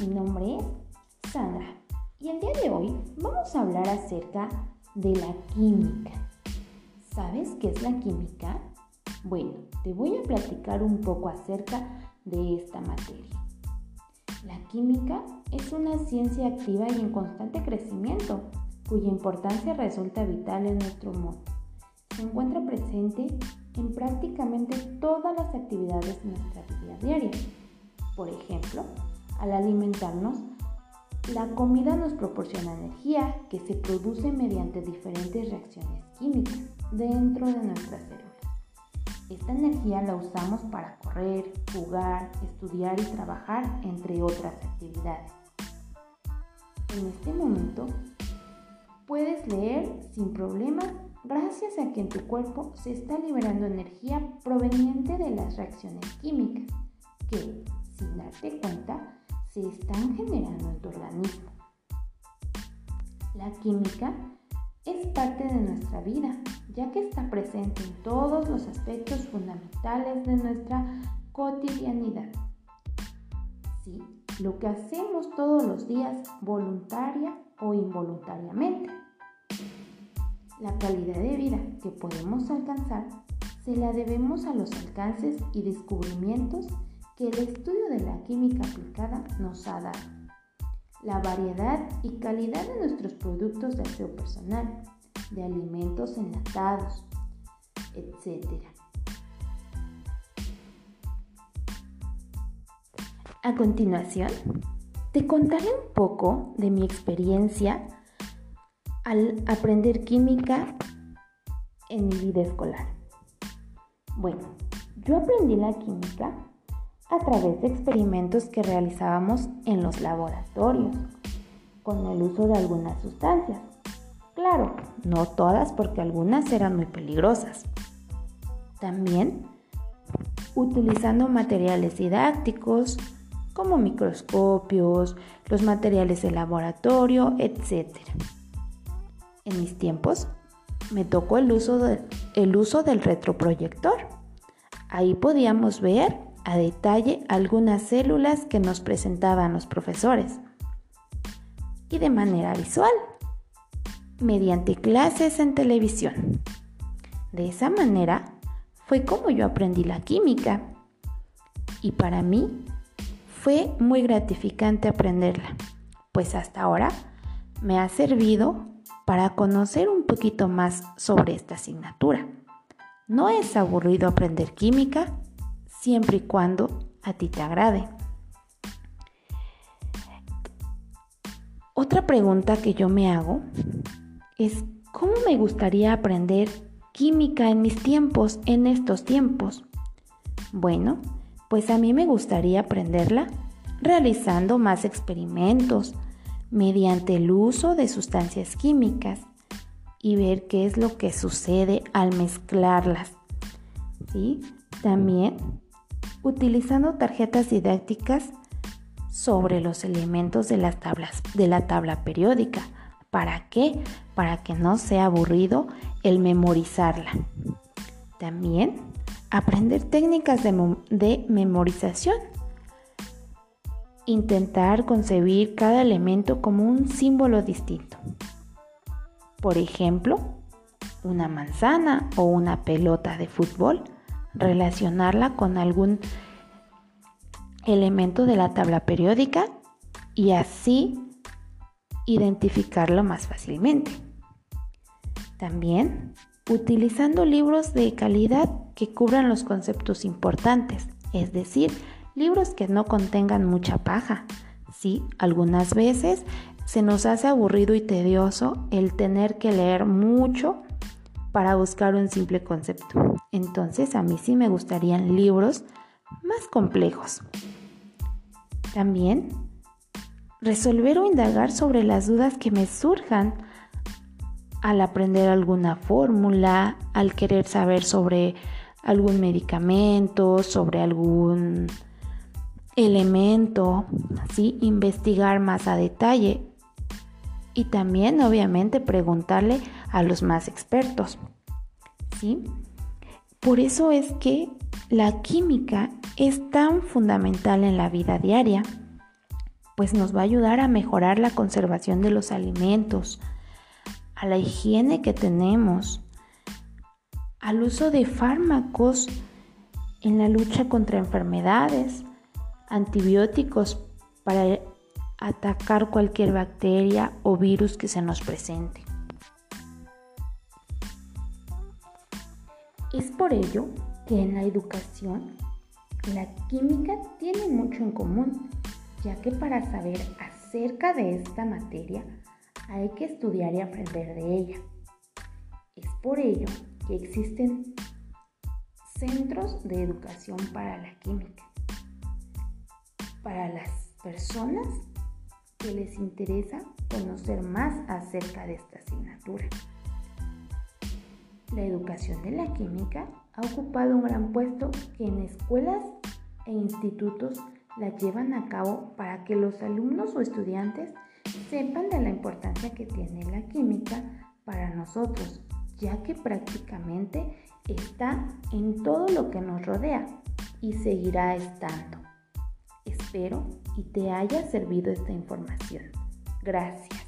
Mi nombre es Sandra y el día de hoy vamos a hablar acerca de la química. ¿Sabes qué es la química? Bueno, te voy a platicar un poco acerca de esta materia. La química es una ciencia activa y en constante crecimiento, cuya importancia resulta vital en nuestro mundo. Se encuentra presente en prácticamente todas las actividades de nuestra vida diaria. Por ejemplo, al alimentarnos, la comida nos proporciona energía que se produce mediante diferentes reacciones químicas dentro de nuestras células. Esta energía la usamos para correr, jugar, estudiar y trabajar, entre otras actividades. En este momento, puedes leer sin problemas gracias a que en tu cuerpo se está liberando energía proveniente de las reacciones químicas cuenta, se están generando en tu organismo. La química es parte de nuestra vida, ya que está presente en todos los aspectos fundamentales de nuestra cotidianidad. Sí, lo que hacemos todos los días, voluntaria o involuntariamente. La calidad de vida que podemos alcanzar se la debemos a los alcances y descubrimientos que el estudio de la química aplicada nos ha dado. La variedad y calidad de nuestros productos de aseo personal, de alimentos enlatados, etc. A continuación, te contaré un poco de mi experiencia al aprender química en mi vida escolar. Bueno, yo aprendí la química a través de experimentos que realizábamos en los laboratorios con el uso de algunas sustancias. Claro, no todas porque algunas eran muy peligrosas. También utilizando materiales didácticos como microscopios, los materiales de laboratorio, etc. En mis tiempos me tocó el uso, el uso del retroproyector. Ahí podíamos ver a detalle algunas células que nos presentaban los profesores y de manera visual, mediante clases en televisión. De esa manera fue como yo aprendí la química y para mí fue muy gratificante aprenderla, pues hasta ahora me ha servido para conocer un poquito más sobre esta asignatura. No es aburrido aprender química siempre y cuando a ti te agrade. Otra pregunta que yo me hago es ¿cómo me gustaría aprender química en mis tiempos, en estos tiempos? Bueno, pues a mí me gustaría aprenderla realizando más experimentos, mediante el uso de sustancias químicas y ver qué es lo que sucede al mezclarlas. ¿Sí? También utilizando tarjetas didácticas sobre los elementos de la tabla periódica. ¿Para qué? Para que no sea aburrido el memorizarla. También aprender técnicas de memorización intentar concebir cada elemento como un símbolo distinto. Por ejemplo, una manzana o una pelota de fútbol, relacionarla con algún elemento de la tabla periódica y así identificarlo más fácilmente. También utilizando libros de calidad que cubran los conceptos importantes, es decir, libros que no contengan mucha paja. Sí, algunas veces se nos hace aburrido y tedioso el tener que leer mucho para buscar un simple concepto. Entonces a mí sí me gustarían libros más complejos. También resolver o indagar sobre las dudas que me surjan al aprender alguna fórmula, al querer saber sobre algún medicamento, sobre algún elemento, ¿sí? investigar más a detalle y también obviamente preguntarle a los más expertos. ¿sí? Por eso es que la química es tan fundamental en la vida diaria, pues nos va a ayudar a mejorar la conservación de los alimentos, a la higiene que tenemos, al uso de fármacos en la lucha contra enfermedades, antibióticos para atacar cualquier bacteria o virus que se nos presente. Es por ello que en la educación la química tiene mucho en común, ya que para saber acerca de esta materia hay que estudiar y aprender de ella. Es por ello que existen centros de educación para la química, para las personas que les interesa conocer más acerca de esta asignatura. La educación de la química ha ocupado un gran puesto que en escuelas e institutos la llevan a cabo para que los alumnos o estudiantes sepan de la importancia que tiene la química para nosotros, ya que prácticamente está en todo lo que nos rodea y seguirá estando. Espero y te haya servido esta información. Gracias.